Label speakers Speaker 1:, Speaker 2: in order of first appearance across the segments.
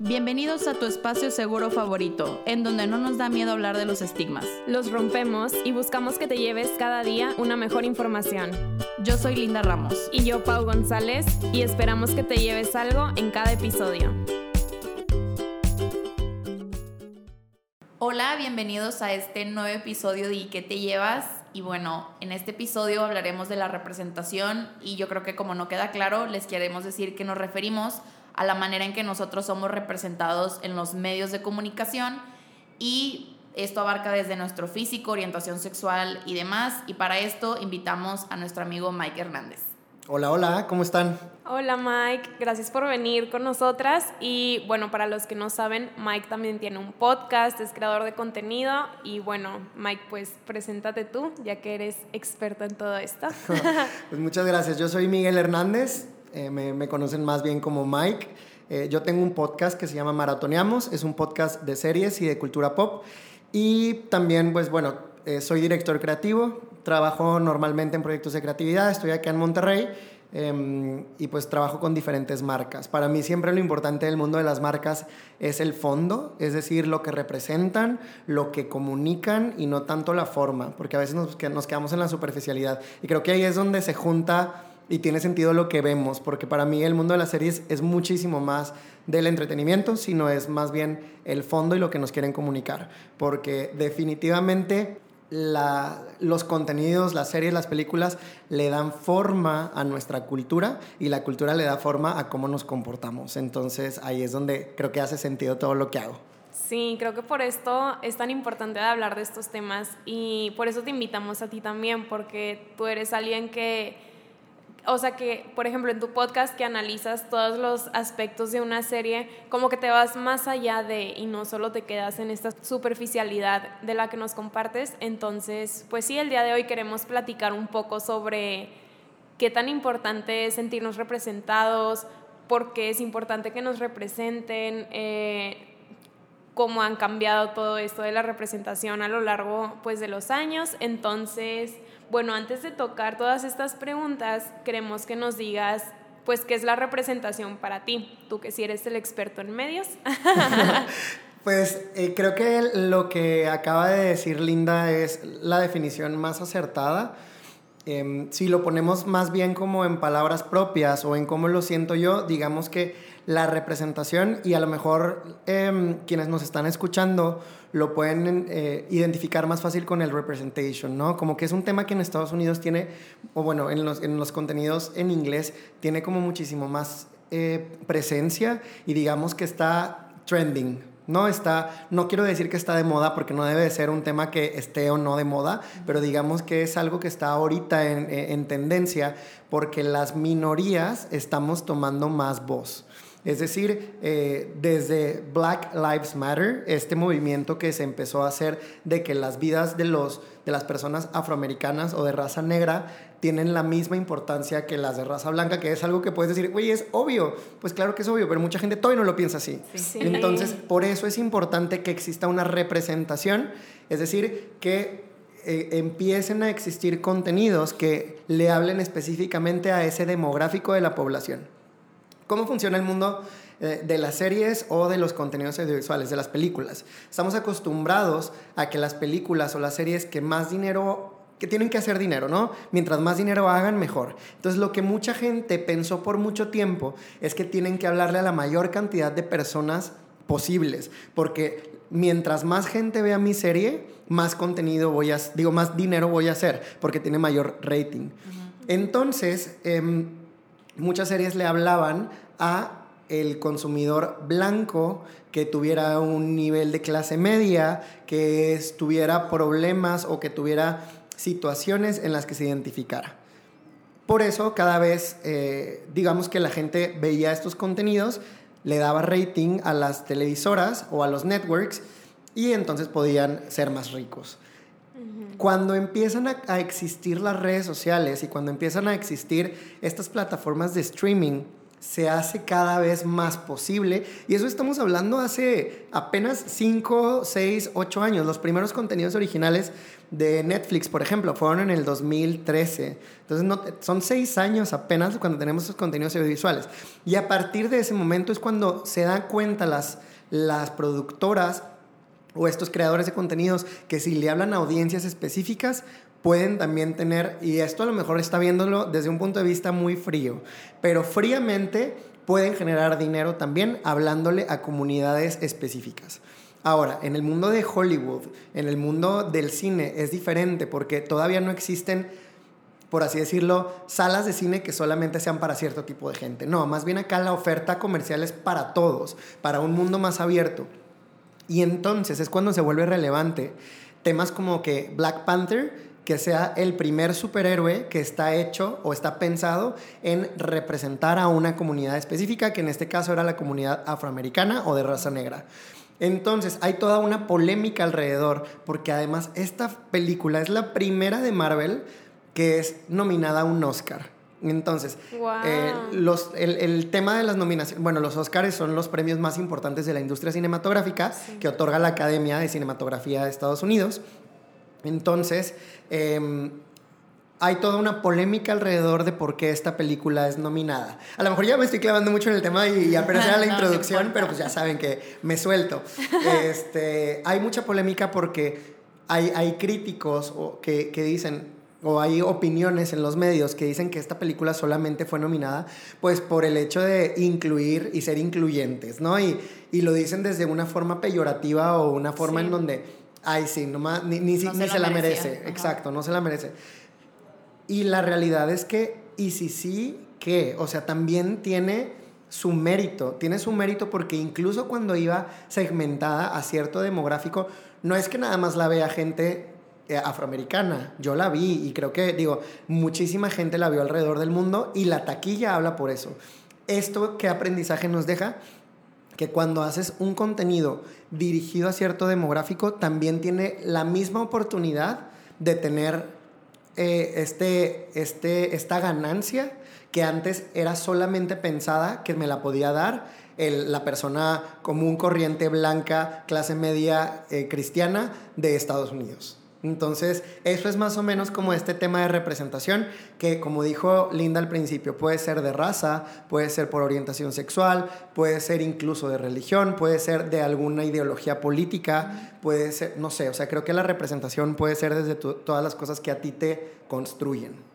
Speaker 1: Bienvenidos a tu espacio seguro favorito, en donde no nos da miedo hablar de los estigmas.
Speaker 2: Los rompemos y buscamos que te lleves cada día una mejor información.
Speaker 1: Yo soy Linda Ramos.
Speaker 2: Y yo, Pau González, y esperamos que te lleves algo en cada episodio.
Speaker 1: Hola, bienvenidos a este nuevo episodio de ¿Y qué te llevas? Y bueno, en este episodio hablaremos de la representación y yo creo que como no queda claro, les queremos decir que nos referimos a la manera en que nosotros somos representados en los medios de comunicación y esto abarca desde nuestro físico, orientación sexual y demás. Y para esto invitamos a nuestro amigo Mike Hernández.
Speaker 3: Hola, hola, ¿cómo están?
Speaker 2: Hola Mike, gracias por venir con nosotras. Y bueno, para los que no saben, Mike también tiene un podcast, es creador de contenido. Y bueno, Mike, pues preséntate tú, ya que eres experto en todo esto.
Speaker 3: pues muchas gracias, yo soy Miguel Hernández, eh, me, conocen más bien como Mike. Eh, yo tengo un podcast que se llama Maratoneamos, es un podcast de series y de cultura pop. Y también, pues bueno, eh, soy director creativo, trabajo normalmente en proyectos de creatividad, estoy acá en Monterrey em, y pues trabajo con diferentes marcas. Para mí siempre lo importante del mundo de las marcas es el fondo, es decir, lo que representan, lo que comunican y no tanto la forma, porque a veces nos, nos quedamos en la superficialidad. Y creo que ahí es donde se junta y tiene sentido lo que vemos, porque para mí el mundo de las series es muchísimo más del entretenimiento, sino es más bien el fondo y lo que nos quieren comunicar, porque definitivamente los contenidos, las series, las películas le dan forma a nuestra cultura y la cultura le da forma a cómo nos comportamos. Entonces ahí es donde creo que hace sentido todo lo que hago.
Speaker 2: Sí, creo que por esto es tan importante hablar de estos temas y por eso te invitamos a ti también, porque tú eres alguien que o sea que, por ejemplo, en tu podcast que analizas todos los aspectos de una serie, como que te vas más allá de y no solo te quedas en esta superficialidad de la que nos compartes. Entonces, pues sí, el día de hoy queremos platicar un poco sobre qué tan importante es sentirnos representados, por qué es importante que nos representen, eh, cómo han cambiado todo esto de la representación a lo largo pues, de los años. Entonces, bueno, antes de tocar todas estas preguntas, queremos que nos digas, pues, qué es la representación para ti, tú que si eres el experto en medios.
Speaker 3: pues eh, creo que lo que acaba de decir Linda es la definición más acertada. Em, si lo ponemos más bien como en palabras propias o en cómo lo siento yo, digamos que la representación y a lo mejor em, quienes nos están escuchando lo pueden eh, identificar más fácil con el representation, ¿no? Como que es un tema que en Estados Unidos tiene, o bueno, en los, en los contenidos en inglés tiene como muchísimo más eh, presencia y digamos que está trending, no está, no quiero decir que está de moda porque no debe de ser un tema que esté o no de moda, pero digamos que es algo que está ahorita en, en tendencia porque las minorías estamos tomando más voz. Es decir, eh, desde Black Lives Matter, este movimiento que se empezó a hacer de que las vidas de, los, de las personas afroamericanas o de raza negra tienen la misma importancia que las de raza blanca, que es algo que puedes decir, güey, es obvio. Pues claro que es obvio, pero mucha gente todavía no lo piensa así. Entonces, por eso es importante que exista una representación, es decir, que eh, empiecen a existir contenidos que le hablen específicamente a ese demográfico de la población. ¿Cómo funciona el mundo eh, de las series o de los contenidos audiovisuales, de las películas? Estamos acostumbrados a que las películas o las series que más dinero que tienen que hacer dinero, ¿no? Mientras más dinero hagan, mejor. Entonces, lo que mucha gente pensó por mucho tiempo es que tienen que hablarle a la mayor cantidad de personas posibles, porque mientras más gente vea mi serie, más contenido voy a, digo, más dinero voy a hacer, porque tiene mayor rating. Entonces, em, muchas series le hablaban a el consumidor blanco que tuviera un nivel de clase media, que tuviera problemas o que tuviera situaciones en las que se identificara. Por eso cada vez, eh, digamos que la gente veía estos contenidos, le daba rating a las televisoras o a los networks y entonces podían ser más ricos. Cuando empiezan a, existir las redes sociales y cuando empiezan a existir estas plataformas de streaming, se hace cada vez más posible. Y eso estamos hablando hace apenas 5, 6, 8 años. Los primeros contenidos originales de Netflix, por ejemplo, fueron en el 2013. Entonces, no, son 6 años apenas cuando tenemos esos contenidos audiovisuales. Y a partir de ese momento es cuando se dan cuenta las, las productoras o estos creadores de contenidos que si le hablan a audiencias específicas, pueden también tener, y esto a lo mejor está viéndolo desde un punto de vista muy frío, pero fríamente pueden generar dinero también hablándole a comunidades específicas. Ahora, en el mundo de Hollywood, en el mundo del cine, es diferente porque todavía no existen, por así decirlo, salas de cine que solamente sean para cierto tipo de gente. No, más bien acá la oferta comercial es para todos, para un mundo más abierto. Y entonces es cuando se vuelve relevante temas como que Black Panther que sea el primer superhéroe que está hecho o está pensado en representar a una comunidad específica, que en este caso era la comunidad afroamericana o de raza negra. Entonces, hay toda una polémica alrededor, porque además esta película es la primera de Marvel que es nominada a un Oscar. Entonces, eh, los, el, tema de las nominaciones, bueno, los Oscars son los premios más importantes de la industria cinematográfica que otorga la Academia de Cinematografía de Estados Unidos. Entonces, em, hay toda una polémica alrededor de por qué esta película es nominada. A lo mejor ya me estoy clavando mucho en el tema y, apenas era la introducción, pero pues ya saben que me suelto. Este, hay mucha polémica porque hay, hay críticos que, que dicen, o hay opiniones en los medios que dicen que esta película solamente fue nominada pues por el hecho de incluir y ser incluyentes, ¿no? Y, y lo dicen desde una forma peyorativa o una forma en donde Ay, sí, nomás, ni, ni, se, la merece. Exacto, no se la merece. Y la realidad es que, y si sí, ¿qué? O sea, también tiene su mérito. Tiene su mérito porque incluso cuando iba segmentada a cierto demográfico, no es que nada más la vea gente afroamericana. Yo la vi y creo que, digo, muchísima gente la vio alrededor del mundo y la taquilla habla por eso. ¿Esto qué aprendizaje nos deja? que cuando haces un contenido dirigido a cierto demográfico, también tiene la misma oportunidad de tener eh, este, este, esta ganancia que antes era solamente pensada que me la podía dar la persona común, corriente, blanca, clase media, eh, cristiana de Estados Unidos. Entonces, eso es más o menos como este tema de representación, que como dijo Linda al principio, puede ser de raza, puede ser por orientación sexual, puede ser incluso de religión, puede ser de alguna ideología política, puede ser, no sé, o sea, creo que la representación puede ser desde todas las cosas que a ti te construyen.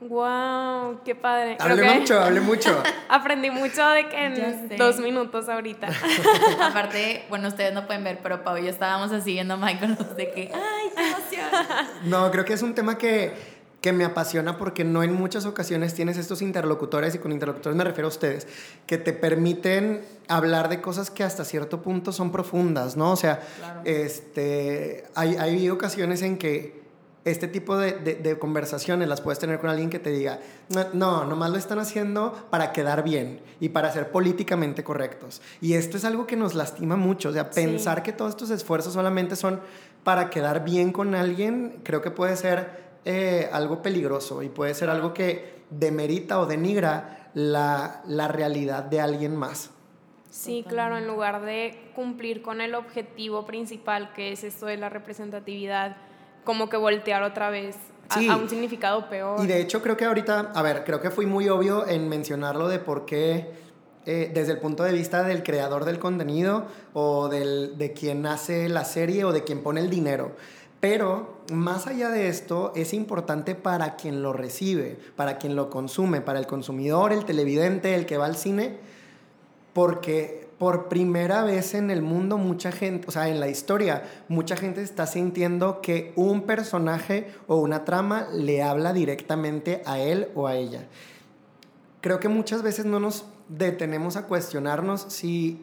Speaker 2: Wow, qué padre.
Speaker 3: Hablé mucho, hablé mucho.
Speaker 2: Aprendí mucho de que en dos minutos ahorita.
Speaker 1: Aparte, bueno, ustedes no pueden ver, pero Pau y yo estábamos así viendo a Michael de que, ay, qué emoción.
Speaker 3: No, creo que es un tema que, que me apasiona porque no en muchas ocasiones tienes estos interlocutores, y con interlocutores me refiero a ustedes, que te permiten hablar de cosas que hasta cierto punto son profundas, ¿no? O sea, este, hay, hay ocasiones en que este tipo de, de, conversaciones las puedes tener con alguien que te diga, no, no, nomás lo están haciendo para quedar bien y para ser políticamente correctos. Y esto es algo que nos lastima mucho, o sea, pensar que todos estos esfuerzos solamente son para quedar bien con alguien, creo que puede ser eh, algo peligroso y puede ser algo que demerita o denigra la, la realidad de alguien más.
Speaker 2: Sí, claro, en lugar de cumplir con el objetivo principal, que es esto de la representatividad como que voltear otra vez a, un significado peor.
Speaker 3: Y de hecho creo que ahorita, a ver, creo que fui muy obvio en mencionarlo de por qué eh, desde el punto de vista del creador del contenido o del, de quien hace la serie o de quien pone el dinero. Pero más allá de esto, es importante para quien lo recibe, para quien lo consume, para el consumidor, el televidente, el que va al cine, porque por primera vez en el mundo mucha gente, o sea, en la historia, mucha gente está sintiendo que un personaje o una trama le habla directamente a él o a ella. Creo que muchas veces no nos detenemos a cuestionarnos si,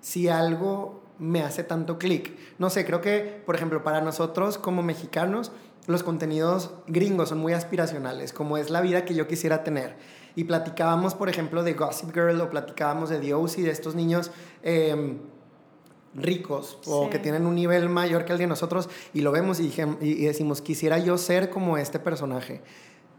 Speaker 3: si algo me hace tanto clic. No sé, creo que, por ejemplo, para nosotros como mexicanos, los contenidos gringos son muy aspiracionales, como es la vida que yo quisiera tener y platicábamos, por ejemplo, de Gossip Girl o platicábamos de The y de estos niños em, ricos o que tienen un nivel mayor que el de nosotros y lo vemos y, y decimos, quisiera yo ser como este personaje.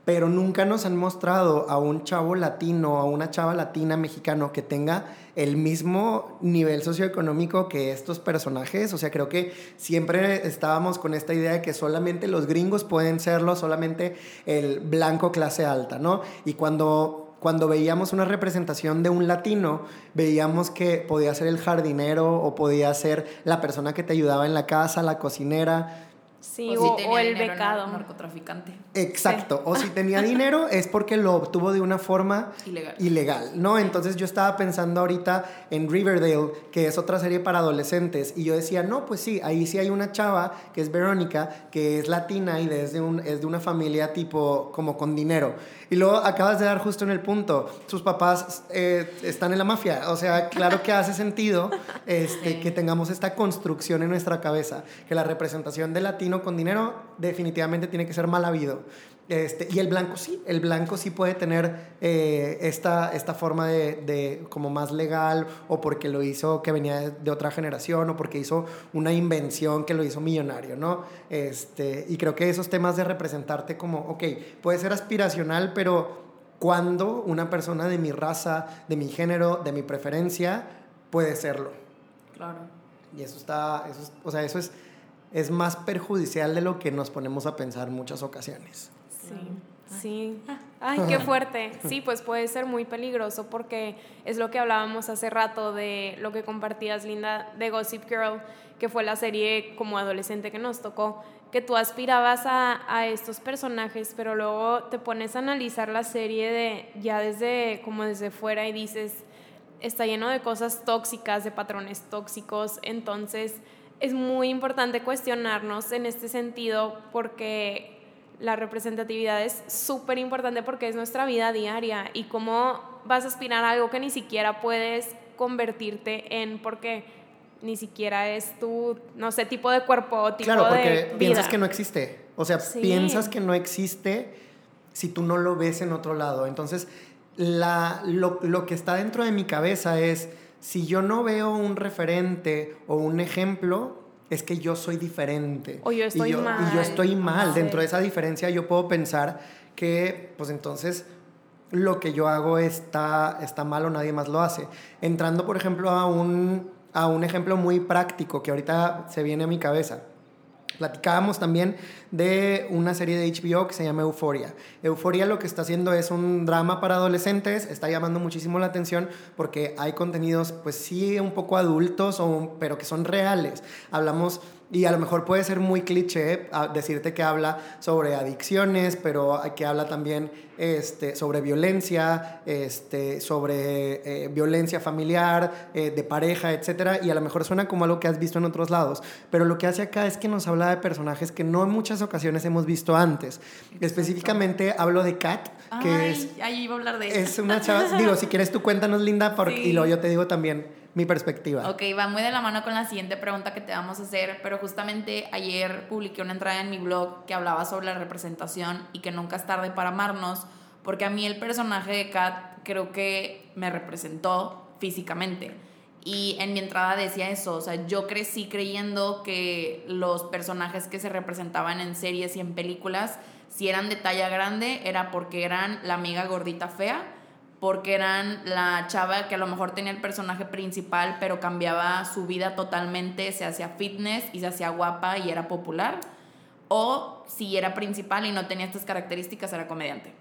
Speaker 3: Pero nunca nos han mostrado a un chavo latino, a una chava latina mexicano que tenga el mismo nivel socioeconómico que estos personajes. O sea, creo que siempre estábamos con esta idea de que solamente los gringos pueden serlo, solamente el blanco clase alta, ¿no? Y cuando cuando veíamos una representación de un latino, veíamos que podía ser el jardinero o podía ser la persona que te ayudaba en la casa, la cocinera.
Speaker 2: Sí, o, el becado.
Speaker 1: Narcotraficante.
Speaker 3: Exacto. O si tenía dinero es porque lo obtuvo de una forma
Speaker 1: ilegal.
Speaker 3: ilegal. ¿no? Entonces yo estaba pensando ahorita en Riverdale, que es otra serie para adolescentes, y yo decía, no, pues sí, ahí sí hay una chava que es Verónica, que es latina y es de, un, es de una familia tipo como con dinero. Y luego acabas de dar justo en el punto, sus papás eh, están en la mafia. O sea, claro que hace sentido este, que tengamos esta construcción en nuestra cabeza, que la representación de latino con dinero definitivamente tiene que ser mal habido. Este, y el blanco sí, el blanco sí puede tener eh, esta, esta forma de, de, como más legal o porque lo hizo que venía de, otra generación o porque hizo una invención que lo hizo millonario, ¿no? Este, y creo que esos temas de representarte como, ok, puede ser aspiracional, pero cuando una persona de mi raza, de mi género, de mi preferencia, puede serlo.
Speaker 1: Claro.
Speaker 3: Y eso está, eso o sea, eso es, es más perjudicial de lo que nos ponemos a pensar en muchas ocasiones.
Speaker 2: Sí, sí. Ay, qué fuerte. Sí, pues puede ser muy peligroso porque es lo que hablábamos hace rato de lo que compartías, Linda, de Gossip Girl, que fue la serie como adolescente que nos tocó, que tú aspirabas a, a estos personajes, pero luego te pones a analizar la serie de ya desde como desde fuera y dices, está lleno de cosas tóxicas, de patrones tóxicos, entonces es muy importante cuestionarnos en este sentido porque la representatividad es súper importante porque es nuestra vida diaria y cómo vas a aspirar a algo que ni siquiera puedes convertirte en porque ni siquiera es tu, no sé, tipo de cuerpo o tipo
Speaker 3: claro, porque
Speaker 2: de
Speaker 3: piensas que no existe. O sea, piensas que no existe si tú no lo ves en otro lado. Entonces, la, lo, lo que está dentro de mi cabeza es, si yo no veo un referente o un ejemplo, es que yo soy diferente.
Speaker 2: O yo estoy
Speaker 3: y yo,
Speaker 2: mal.
Speaker 3: Y yo estoy mal. Dentro de esa diferencia yo puedo pensar que, pues entonces, lo que yo hago está, está mal o nadie más lo hace. Entrando, por ejemplo, a un, a un ejemplo muy práctico que ahorita se viene a mi cabeza. Platicábamos también de una serie de HBO que se llama Euforia. Euforia lo que está haciendo es un drama para adolescentes, está llamando muchísimo la atención porque hay contenidos, pues sí, un poco adultos, pero que son reales. Hablamos y a lo mejor puede ser muy cliché decirte que habla sobre adicciones, pero que habla también este, sobre violencia, este, sobre eh, violencia familiar, eh, de pareja, etc. Y a lo mejor suena como algo que has visto en otros lados. Pero lo que hace acá es que nos habla de personajes que no en muchas ocasiones hemos visto antes. Específicamente hablo de Kat, que
Speaker 1: Ay,
Speaker 3: es...
Speaker 1: ahí iba a hablar de
Speaker 3: Es una chava... digo, si quieres tú cuéntanos, Linda, porque,
Speaker 1: Sí.
Speaker 3: y luego yo te digo también mi perspectiva.
Speaker 1: Ok, va muy de la mano con la siguiente pregunta que te vamos a hacer, pero justamente ayer publiqué una entrada en mi blog que hablaba sobre la representación y que nunca es tarde para amarnos, porque a mí el personaje de Kat creo que me representó físicamente. Y en mi entrada decía eso, o sea, yo crecí creyendo que los personajes que se representaban en series y en películas, si eran de talla grande, era porque eran la amiga gordita fea, porque eran la chava que a lo mejor tenía el personaje principal, pero cambiaba su vida totalmente, se hacía fitness y se hacía guapa y era popular, o si era principal y no tenía estas características, era comediante.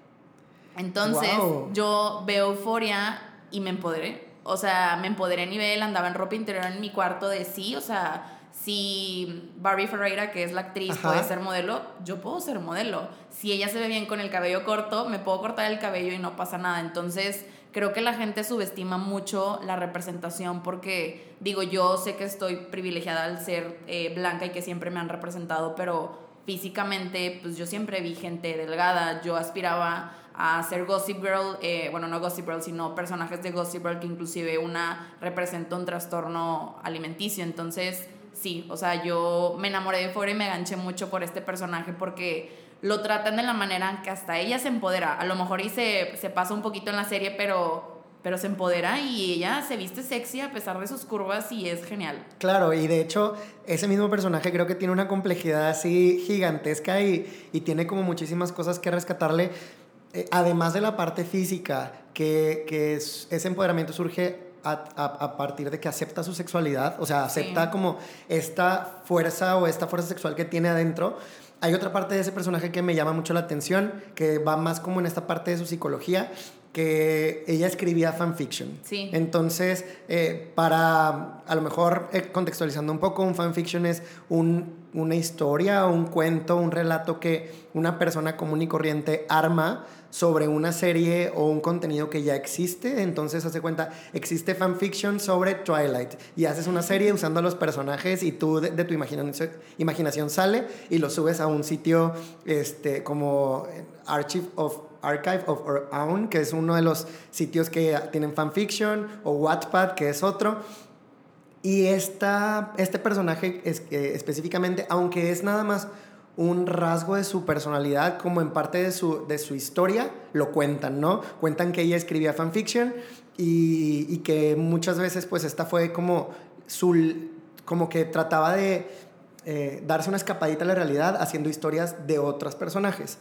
Speaker 1: Entonces,
Speaker 3: Wow.
Speaker 1: yo veo euforia y me empoderé. O sea, me empoderé a nivel, andaba en ropa interior en mi cuarto de sí, o sea, si Barbie Ferreira, que es la actriz,
Speaker 3: Ajá.
Speaker 1: puede ser modelo, yo puedo ser modelo. Si ella se ve bien con el cabello corto, me puedo cortar el cabello y no pasa nada. Entonces, creo que la gente subestima mucho la representación porque, digo, yo sé que estoy privilegiada al ser eh, blanca y que siempre me han representado, pero físicamente, pues yo siempre vi gente delgada, yo aspiraba a ser Gossip Girl, eh, bueno, no Gossip Girl, sino personajes de Gossip Girl que inclusive una representa un trastorno alimenticio, entonces sí, o sea, yo me enamoré de Euphoria y me ganché mucho por este personaje porque lo tratan de la manera en que hasta ella se empodera, a lo mejor y se, pasa un poquito en la serie, pero pero se empodera y ella se viste sexy a pesar de sus curvas y es genial.
Speaker 3: Claro, y de hecho ese mismo personaje creo que tiene una complejidad así gigantesca y, y tiene como muchísimas cosas que rescatarle, eh, además de la parte física, que, que es, ese empoderamiento surge a, a, a, partir de que acepta su sexualidad, o sea, acepta
Speaker 1: Sí.
Speaker 3: como esta fuerza o esta fuerza sexual que tiene adentro. Hay otra parte de ese personaje que me llama mucho la atención, que va más como en esta parte de su psicología, que ella escribía fanfiction.
Speaker 1: Sí.
Speaker 3: Entonces, eh, para a lo mejor eh, contextualizando un poco, un fanfiction es un, una historia, un cuento, un relato que una persona común y corriente arma sobre una serie o un contenido que ya existe. Entonces, hace cuenta, existe fanfiction sobre Twilight y haces una serie usando a los personajes y tú de, de tu imaginación, imaginación sale y lo subes a un sitio este, como Archive of Archive of Our Own, que es uno de los sitios que tienen fanfiction, o Wattpad, que es otro. Y esta, este personaje es, eh, específicamente, aunque es nada más un rasgo de su personalidad, como en parte de su, de su historia, lo cuentan, ¿no? Cuentan que ella escribía fanfiction y, y que muchas veces, pues, esta fue como su... como que trataba de eh, darse una escapadita a la realidad haciendo historias de otros personajes.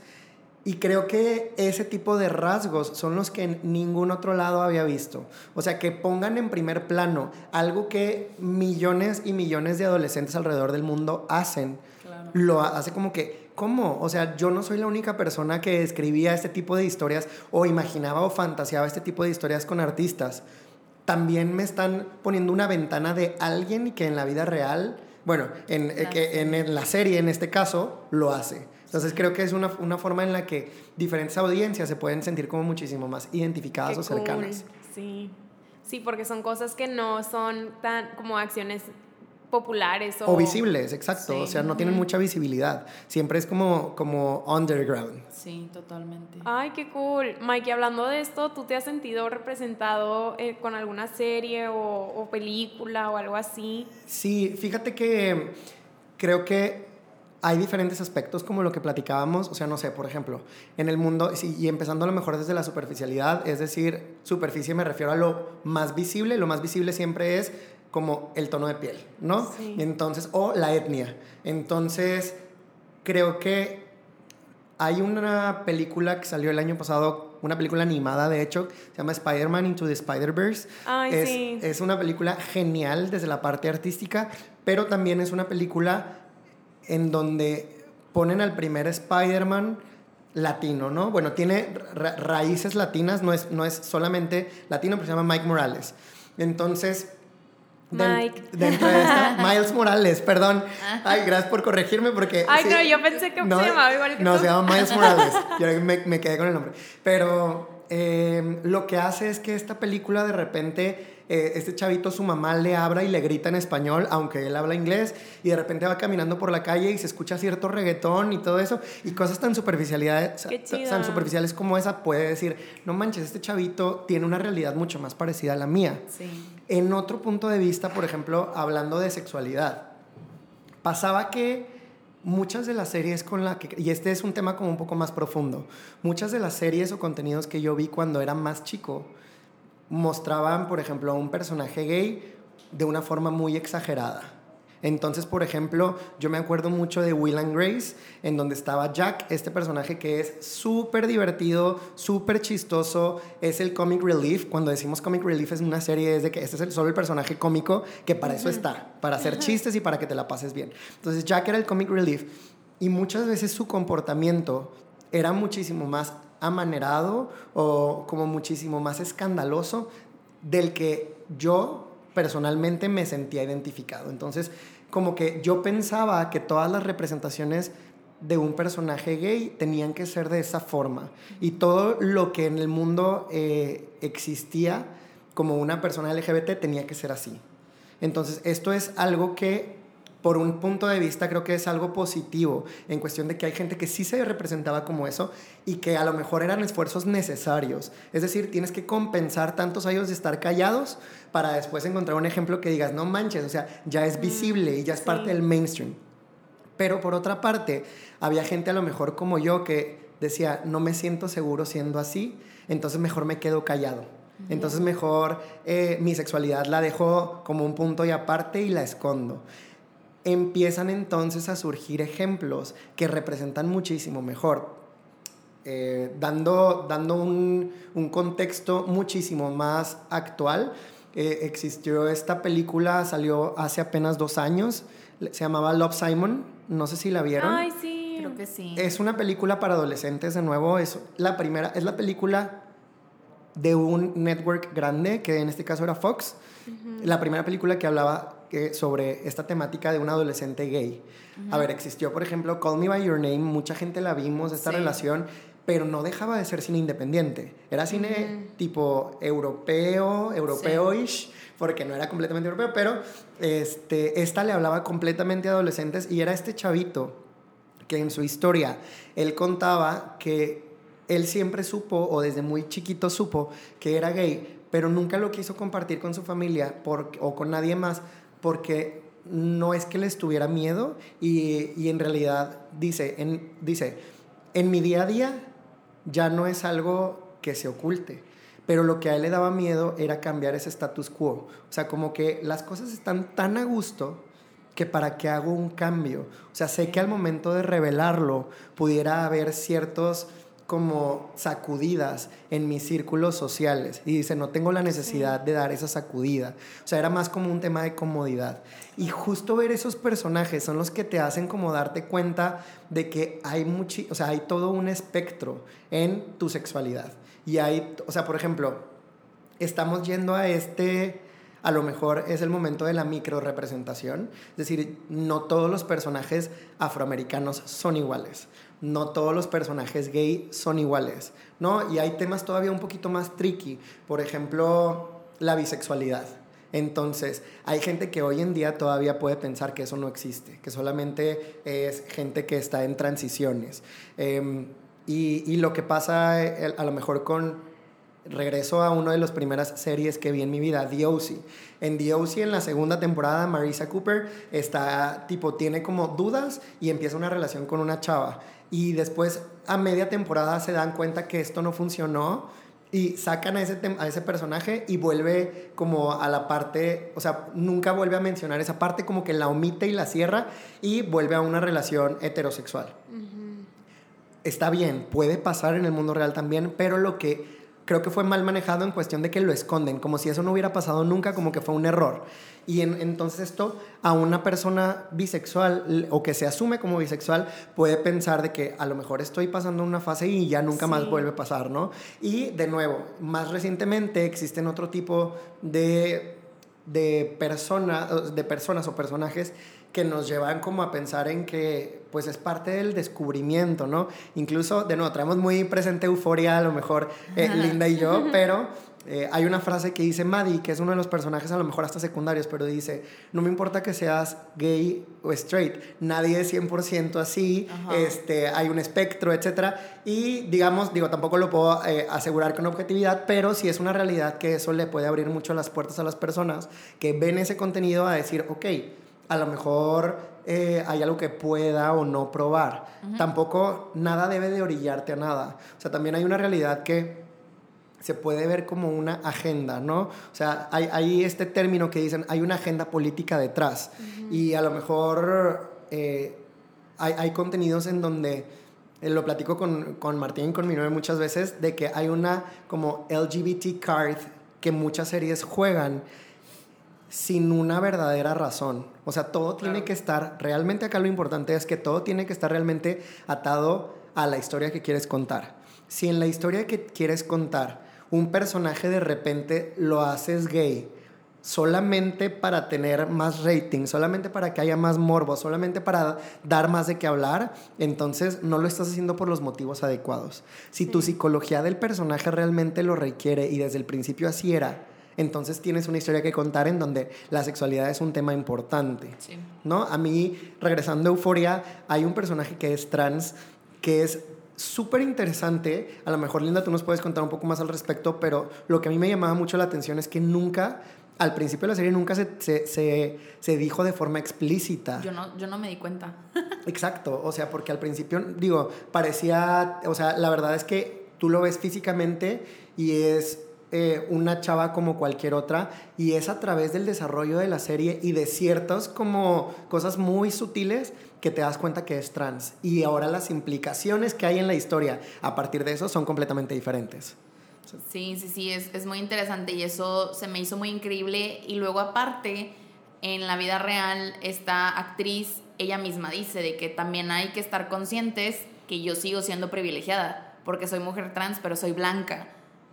Speaker 3: Y creo que ese tipo de rasgos son los que en ningún otro lado había visto. O sea, que pongan en primer plano algo que millones y millones de adolescentes alrededor del mundo hacen.
Speaker 1: Claro.
Speaker 3: Lo hace como que, ¿cómo? O sea, yo no soy la única persona que escribía este tipo de historias o imaginaba o fantaseaba este tipo de historias con artistas. También me están poniendo una ventana de alguien que en la vida real, bueno, en, eh, que en, en la serie en este caso, lo hace. Entonces creo que es una, una, forma en la que diferentes audiencias se pueden sentir como muchísimo más identificadas
Speaker 2: Qué
Speaker 3: o cercanas.
Speaker 2: Cool. Sí. Sí, porque son cosas que no son tan como acciones populares o,
Speaker 3: o visibles, exacto. Sí. O sea, no tienen mucha visibilidad. Siempre es como, como underground.
Speaker 1: Sí, totalmente.
Speaker 2: Ay, qué cool. Mikey, hablando de esto, ¿tú te has sentido representado eh, con alguna serie o, o película o algo así?
Speaker 3: Sí, fíjate que creo que hay diferentes aspectos como lo que platicábamos, o sea, no sé, por ejemplo, en el mundo, y empezando a lo mejor desde la superficialidad, es decir, superficie me refiero a lo más visible, lo más visible siempre es como el tono de piel, ¿no?
Speaker 2: Sí.
Speaker 3: Entonces, o la etnia. Entonces, creo que hay una película que salió el año pasado, una película animada, de hecho, se llama Spider-Man Into the Spider-Verse.
Speaker 2: Ay,
Speaker 3: es,
Speaker 2: sí.
Speaker 3: es una película genial desde la parte artística, pero también es una película en donde ponen al primer Spider-Man latino, ¿no? Bueno, tiene ra raíces latinas, no es, no es solamente latino, pero se llama Mike Morales. Entonces,
Speaker 2: Mike.
Speaker 3: dentro de esta, Miles Morales, perdón. Ay, gracias por corregirme porque...
Speaker 2: Ay, sí, no, yo pensé que no, se llamaba igual que
Speaker 3: No,
Speaker 2: tú.
Speaker 3: se llama Miles Morales. Yo me, me quedé con el nombre. Pero eh, lo que hace es que esta película de repente eh, este chavito, su mamá le habla y le grita en español, aunque él habla inglés, y de repente va caminando por la calle y se escucha cierto reggaetón y todo eso, y cosas tan, superficialidades, tan superficiales como esa, puede decir, no manches, este chavito tiene una realidad mucho más parecida a la mía.
Speaker 1: Sí.
Speaker 3: En otro punto de vista, por ejemplo, hablando de sexualidad, pasaba que muchas de las series con la que, y este es un tema como un poco más profundo, muchas de las series o contenidos que yo vi cuando era más chico, mostraban, por ejemplo, a un personaje gay de una forma muy exagerada. Entonces, por ejemplo, yo me acuerdo mucho de Will and Grace, en donde estaba Jack, este personaje que es súper divertido, súper chistoso, es el comic relief. Cuando decimos comic relief es una serie, es de que este es el, solo el personaje cómico, que para eso está, para hacer chistes y para que te la pases bien. Entonces, Jack era el comic relief y muchas veces su comportamiento era muchísimo más amanerado o como muchísimo más escandaloso del que yo personalmente me sentía identificado. Entonces, como que yo pensaba que todas las representaciones de un personaje gay tenían que ser de esa forma. Y todo lo que en el mundo eh, existía como una persona LGBT tenía que ser así. Entonces, esto es algo que por un punto de vista creo que es algo positivo en cuestión de que hay gente que sí se representaba como eso y que a lo mejor eran esfuerzos necesarios. Es decir, tienes que compensar tantos años de estar callados para después encontrar un ejemplo que digas, no manches, o sea, ya es visible y ya es
Speaker 2: Sí.
Speaker 3: parte del mainstream. Pero por otra parte, había gente a lo mejor como yo que decía, no me siento seguro siendo así, entonces mejor me quedo callado. Entonces mejor eh, mi sexualidad la dejo como un punto y aparte y la escondo. Empiezan entonces a surgir ejemplos que representan muchísimo mejor. Eh, dando dando un, un, contexto muchísimo más actual, eh, existió esta película, salió hace apenas dos años, se llamaba Love Simon, no sé si la vieron.
Speaker 2: Ay, sí.
Speaker 1: Creo que sí.
Speaker 3: Es una película para adolescentes, de nuevo, es la primera, es la película de un network grande, que en este caso era Fox, la primera película que hablaba que, sobre esta temática de un adolescente gay. A ver, existió, por ejemplo, Call Me By Your Name, mucha gente la vimos, esta relación, pero no dejaba de ser cine independiente. Era cine tipo europeo, europeo-ish, porque no era completamente europeo, pero este, esta le hablaba completamente a adolescentes y era este chavito que en su historia él contaba que él siempre supo, o desde muy chiquito supo, que era gay, pero nunca lo quiso compartir con su familia o con nadie más, porque no es que le estuviera miedo y, en realidad dice en, dice, en mi día a día ya no es algo que se oculte, pero lo que a él le daba miedo era cambiar ese status quo. O sea, como que las cosas están tan a gusto que para qué hago un cambio. O sea, sé que al momento de revelarlo pudiera haber ciertos como sacudidas en mis círculos sociales. Y dice, no tengo la necesidad de dar esa sacudida. O sea, era más como un tema de comodidad. Y justo ver esos personajes son los que te hacen como darte cuenta de que hay mucho, o sea, hay todo un espectro en tu sexualidad. Y hay, o sea, por ejemplo, estamos yendo a este a lo mejor es el momento de la micro representación. Es decir, no todos los personajes afroamericanos son iguales no todos los personajes gay son iguales, ¿no? Y hay temas todavía un poquito más tricky, por ejemplo, la bisexualidad. Entonces, hay gente que hoy en día todavía puede pensar que eso no existe, que solamente es gente que está en transiciones. Em, y, lo que pasa eh, a lo mejor con regreso a una de las primeras series que vi en mi vida, The O.C. En The O.C. en la segunda temporada, Marisa Cooper está, tipo, tiene como dudas y empieza una relación con una chava y después a media temporada se dan cuenta que esto no funcionó y sacan a ese, a ese personaje y vuelve como a la parte, o sea, nunca vuelve a mencionar esa parte, como que la omite y la cierra y vuelve a una relación heterosexual. Está bien, puede pasar en el mundo real también, pero lo que creo que fue mal manejado en cuestión de que lo esconden, como si eso no hubiera pasado nunca, como que fue un error. Y entonces esto a una persona bisexual o que se asume como bisexual puede pensar de que a lo mejor estoy pasando una fase y ya nunca más vuelve a pasar, ¿no? Y de nuevo, más recientemente existen otro tipo de, de, de personas o personajes que nos llevan como a pensar en que pues es parte del descubrimiento, ¿no? Incluso, de nuevo, traemos muy presente euforia, a lo mejor eh, Linda y yo, pero eh, hay una frase que dice Maddie, que es uno de los personajes a lo mejor hasta secundarios, pero dice, no me importa que seas gay o straight, nadie es 100% así, este, hay un espectro, etc. Y digamos, digo, tampoco lo puedo eh, asegurar con objetividad, pero sí es una realidad que eso le puede abrir mucho las puertas a las personas que ven ese contenido a decir, ok, a lo mejor eh, hay algo que pueda o no probar. Tampoco nada debe de orillarte a nada. O sea, también hay una realidad que se puede ver como una agenda, ¿no? O sea, hay, este término que dicen, hay una agenda política detrás. Y a lo mejor eh, hay, contenidos en donde, eh, lo platico con, con Martín y con mi novia muchas veces, de que hay una como LGBT card que muchas series juegan sin una verdadera razón. O sea, todo tiene que estar, realmente acá lo importante es que todo tiene que estar realmente atado a la historia que quieres contar. Si en la historia que quieres contar un personaje de repente lo haces gay solamente para tener más rating, solamente para que haya más morbo, solamente para dar más de qué hablar, entonces no lo estás haciendo por los motivos adecuados. Si tu psicología del personaje realmente lo requiere y desde el principio así era, entonces tienes una historia que contar en donde la sexualidad es un tema importante. ¿No? A mí, regresando a Euforia, hay un personaje que es trans, que es súper interesante. A lo mejor, Linda, tú nos puedes contar un poco más al respecto, pero lo que a mí me llamaba mucho la atención es que nunca, al principio de la serie, nunca se, se, se, dijo de forma explícita.
Speaker 1: Yo no, yo no me di cuenta.
Speaker 3: Exacto, o sea, porque al principio, digo, parecía, o sea, la verdad es que tú lo ves físicamente y es eh, una chava como cualquier otra y es a través del desarrollo de la serie y de ciertas como cosas muy sutiles que te das cuenta que es trans. Y ahora las implicaciones que hay en la historia a partir de eso son completamente diferentes.
Speaker 1: Sí, sí, sí, es, es muy interesante y eso se me hizo muy increíble. Y luego aparte, en la vida real, esta actriz, ella misma dice de que también hay que estar conscientes que yo sigo siendo privilegiada, porque soy mujer trans, pero soy blanca.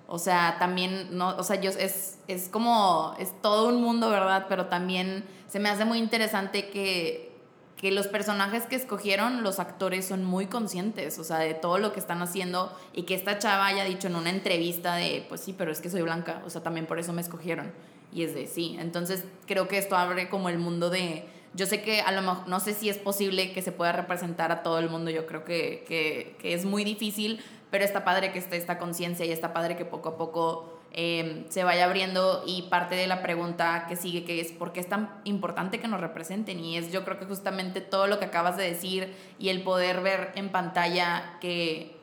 Speaker 1: O sea, también, no, o sea, yo, es, es como, es todo un mundo, ¿verdad? Pero también se me hace muy interesante que, que los personajes que escogieron, los actores son muy conscientes, o sea, de todo lo que están haciendo y que esta chava haya dicho en una entrevista de, pues sí, pero es que soy blanca, o sea, también por eso me escogieron. Y es de sí. Entonces, creo que esto abre como el mundo de, yo sé que a lo mejor, no sé si es posible que se pueda representar a todo el mundo, yo creo que, que, que es muy difícil, pero está padre que esté esta conciencia y está padre que poco a poco em, se vaya abriendo y parte de la pregunta que sigue, que es por qué es tan importante que nos representen y es yo creo que justamente todo lo que acabas de decir y el poder ver en pantalla que,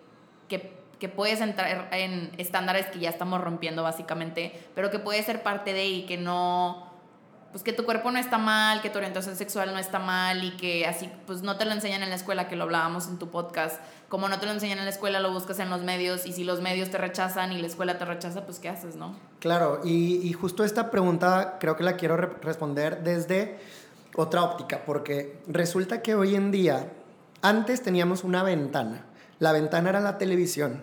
Speaker 1: que, que puedes entrar en estándares que ya estamos rompiendo básicamente, pero que puede ser parte de y que no pues que tu cuerpo no está mal, que tu orientación sexual no está mal y que así pues no te lo enseñan en la escuela, que lo hablábamos en tu podcast, como no te lo enseñan en la escuela, lo buscas en los medios y si los medios te rechazan y la escuela te rechaza, pues ¿qué haces, no?
Speaker 3: Claro, y, y justo esta pregunta creo que la quiero re responder desde otra óptica, porque resulta que hoy en día, antes teníamos una ventana, la ventana era la televisión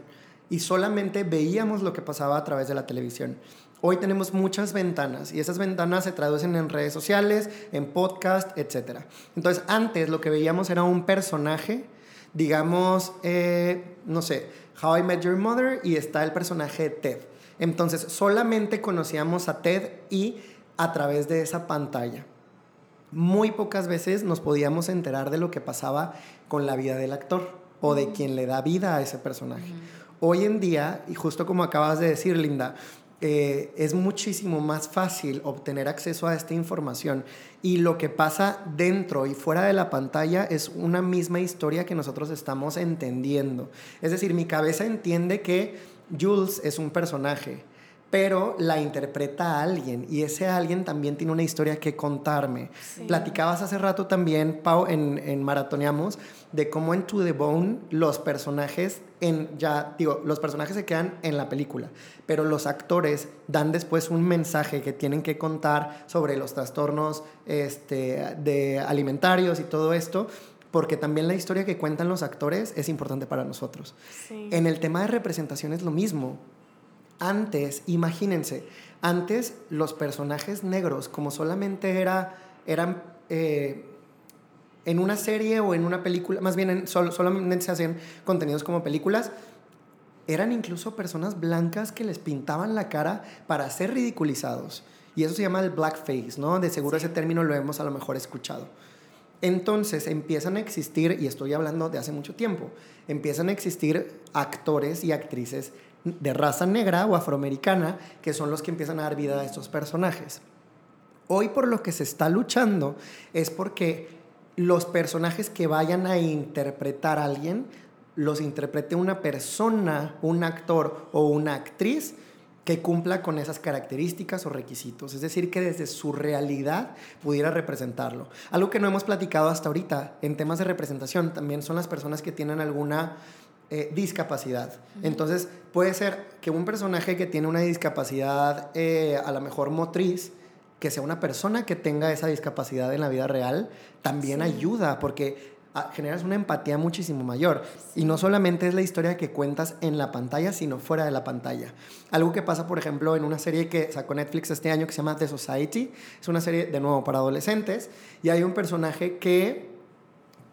Speaker 3: y solamente veíamos lo que pasaba a través de la televisión. Hoy tenemos muchas ventanas y esas ventanas se traducen en redes sociales, en podcast, etc. Entonces, antes lo que veíamos era un personaje, digamos, eh, no sé, How I Met Your Mother y está el personaje de Ted. Entonces, solamente conocíamos a Ted y a través de esa pantalla. Muy pocas veces nos podíamos enterar de lo que pasaba con la vida del actor o de quien le da vida a ese personaje. Hoy en día, y justo como acabas de decir, Linda, eh, es muchísimo más fácil obtener acceso a esta información y lo que pasa dentro y fuera de la pantalla es una misma historia que nosotros estamos entendiendo. Es decir, mi cabeza entiende que Jules es un personaje, pero la interpreta alguien y ese alguien también tiene una historia que contarme. Sí. Platicabas hace rato también, Pau, en, en Maratoneamos, de cómo en To The Bone los personajes, en, ya digo, los personajes se quedan en la película, pero los actores dan después un mensaje que tienen que contar sobre los trastornos este, de alimentarios y todo esto, porque también la historia que cuentan los actores es importante para nosotros. Sí. En el tema de representación es lo mismo antes, imagínense, antes los personajes negros, como solamente era, eran eh, en una serie o en una película, más bien en, sol, solamente se hacían contenidos como películas, eran incluso personas blancas que les pintaban la cara para ser ridiculizados. Y eso se llama el blackface, ¿no? De seguro sí. ese término lo hemos a lo mejor escuchado. Entonces empiezan a existir, y estoy hablando de hace mucho tiempo, empiezan a existir actores y actrices de raza negra o afroamericana, que son los que empiezan a dar vida a estos personajes. Hoy por lo que se está luchando es porque los personajes que vayan a interpretar a alguien los interprete una persona, un actor o una actriz que cumpla con esas características o requisitos, es decir, que desde su realidad pudiera representarlo. Algo que no hemos platicado hasta ahorita en temas de representación también son las personas que tienen alguna eh, discapacidad. Uh -huh. Entonces, puede ser que un personaje que tiene una discapacidad, eh, a lo mejor motriz, que sea una persona que tenga esa discapacidad en la vida real, también sí. ayuda, porque ah, generas una empatía muchísimo mayor. Sí. Y no solamente es la historia que cuentas en la pantalla, sino fuera de la pantalla. Algo que pasa, por ejemplo, en una serie que sacó Netflix este año que se llama The Society, es una serie de nuevo para adolescentes, y hay un personaje que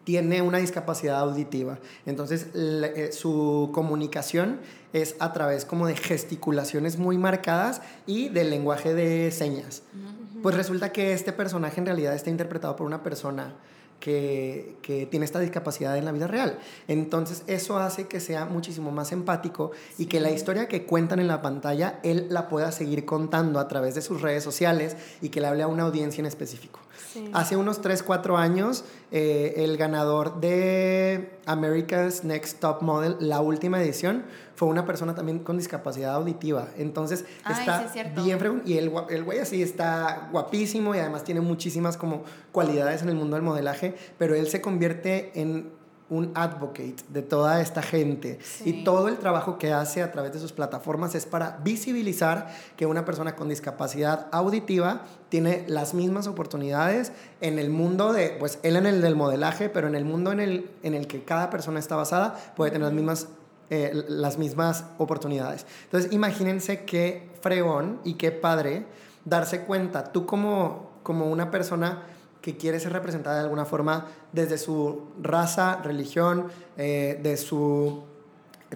Speaker 3: tiene una discapacidad auditiva. Entonces, eh, su comunicación es a través como de gesticulaciones muy marcadas y del lenguaje de señas. Uh -huh. Pues resulta que este personaje en realidad está interpretado por una persona que, que, tiene esta discapacidad en la vida real. Entonces eso hace que sea muchísimo más empático sí. y que la historia que cuentan en la pantalla, él la pueda seguir contando a través de sus redes sociales y que le hable a una audiencia en específico. Sí. Hace unos 3, 4 años, eh, el ganador de America's Next Top Model, la última edición, fue una persona también con discapacidad auditiva. Entonces está bien fregón. Y el, el güey así está guapísimo y además tiene muchísimas como cualidades en el mundo del modelaje, pero él se convierte en un advocate de toda esta gente y todo el trabajo que hace a través de sus plataformas es para visibilizar que una persona con discapacidad auditiva tiene las mismas oportunidades en el mundo de, pues él en el del modelaje, pero en el mundo en el, en el que cada persona está basada puede tener las mismas, eh, las mismas oportunidades. Entonces imagínense qué fregón y qué padre darse cuenta, tú como, como una persona que quiere ser representada de alguna forma desde su raza, religión, eh, de su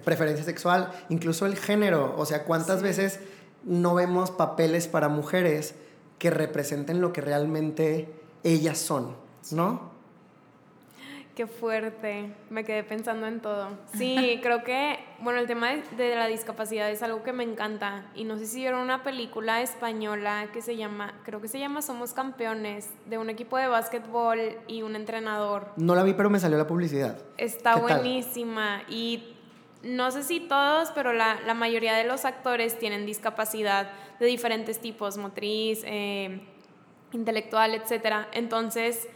Speaker 3: preferencia sexual, incluso el género. O sea, ¿cuántas veces no vemos papeles para mujeres que representen lo que realmente ellas son? ¿No?
Speaker 2: Qué fuerte, me quedé pensando en todo. Sí, creo que, bueno, el tema de, la discapacidad es algo que me encanta. Y no sé si vieron una película española que se llama, creo que se llama Somos Campeones, de un equipo de básquetbol y un entrenador.
Speaker 3: No la vi, pero me salió la publicidad.
Speaker 2: Está buenísima. Y no sé si todos, pero la, la, mayoría de los actores tienen discapacidad de diferentes tipos, motriz, eh, intelectual, etc. Entonces